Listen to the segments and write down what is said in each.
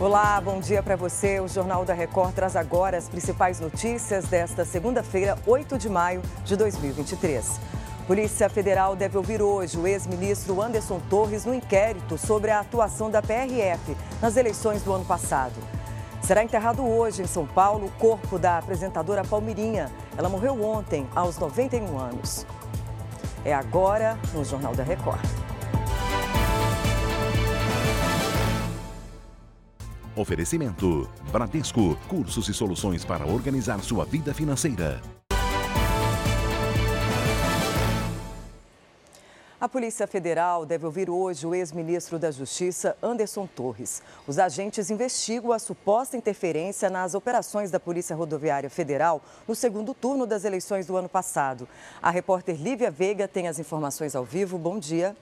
Olá, bom dia para você. O Jornal da Record traz agora as principais notícias desta segunda-feira, 8 de maio de 2023. Polícia Federal deve ouvir hoje o ex-ministro Anderson Torres no inquérito sobre a atuação da PRF nas eleições do ano passado. Será enterrado hoje em São Paulo o corpo da apresentadora Palmirinha. Ela morreu ontem, aos 91 anos. É agora no Jornal da Record. Oferecimento: Bradesco, cursos e soluções para organizar sua vida financeira. A Polícia Federal deve ouvir hoje o ex-ministro da Justiça, Anderson Torres. Os agentes investigam a suposta interferência nas operações da Polícia Rodoviária Federal no segundo turno das eleições do ano passado. A repórter Lívia Veiga tem as informações ao vivo. Bom dia.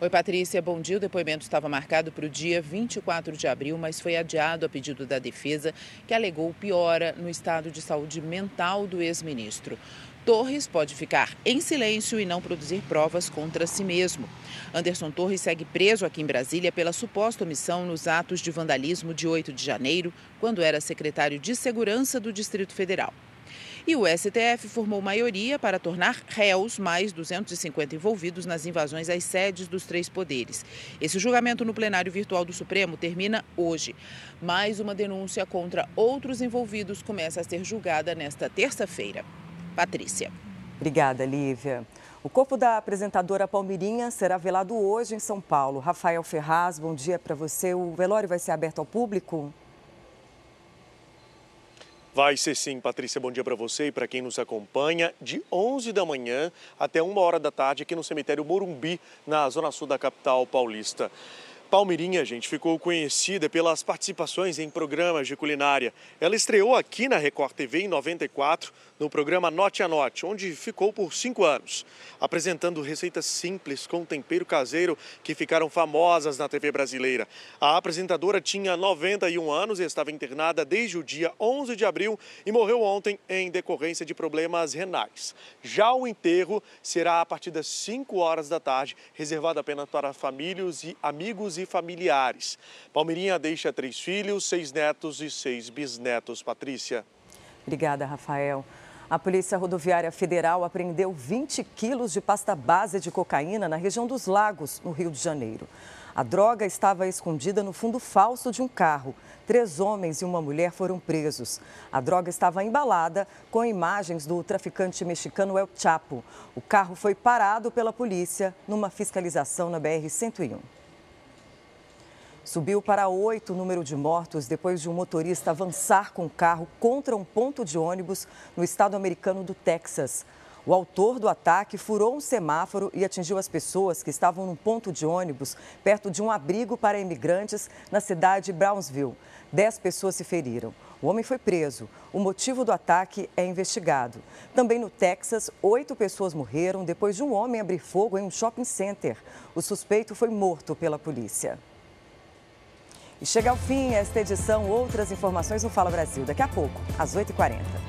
Oi, Patrícia, bom dia. O depoimento estava marcado para o dia 24 de abril, mas foi adiado a pedido da defesa, que alegou piora no estado de saúde mental do ex-ministro. Torres pode ficar em silêncio e não produzir provas contra si mesmo. Anderson Torres segue preso aqui em Brasília pela suposta omissão nos atos de vandalismo de 8 de janeiro, quando era secretário de Segurança do Distrito Federal. E o STF formou maioria para tornar réus mais 250 envolvidos nas invasões às sedes dos três poderes. Esse julgamento no plenário virtual do Supremo termina hoje. Mais uma denúncia contra outros envolvidos começa a ser julgada nesta terça-feira. Patrícia. Obrigada, Lívia. O corpo da apresentadora Palmirinha será velado hoje em São Paulo. Rafael Ferraz, bom dia para você. O velório vai ser aberto ao público? Vai ser sim, Patrícia. Bom dia para você e para quem nos acompanha. De 11 da manhã até 1 hora da tarde aqui no cemitério Morumbi, na zona sul da capital paulista. Palmirinha, gente, ficou conhecida pelas participações em programas de culinária. Ela estreou aqui na Record TV em 94 no programa Note a Note, onde ficou por cinco anos, apresentando receitas simples com tempero caseiro que ficaram famosas na TV brasileira. A apresentadora tinha 91 anos e estava internada desde o dia 11 de abril e morreu ontem em decorrência de problemas renais. Já o enterro será a partir das 5 horas da tarde, reservado apenas para famílias e amigos e familiares. Palmeirinha deixa três filhos, seis netos e seis bisnetos. Patrícia. Obrigada, Rafael. A Polícia Rodoviária Federal apreendeu 20 quilos de pasta base de cocaína na região dos Lagos, no Rio de Janeiro. A droga estava escondida no fundo falso de um carro. Três homens e uma mulher foram presos. A droga estava embalada com imagens do traficante mexicano El Chapo. O carro foi parado pela polícia numa fiscalização na BR-101. Subiu para oito o número de mortos depois de um motorista avançar com o carro contra um ponto de ônibus no estado americano do Texas. O autor do ataque furou um semáforo e atingiu as pessoas que estavam num ponto de ônibus perto de um abrigo para imigrantes na cidade de Brownsville. Dez pessoas se feriram. O homem foi preso. O motivo do ataque é investigado. Também no Texas, oito pessoas morreram depois de um homem abrir fogo em um shopping center. O suspeito foi morto pela polícia. E chega ao fim esta edição. Outras informações no Fala Brasil. Daqui a pouco, às 8h40.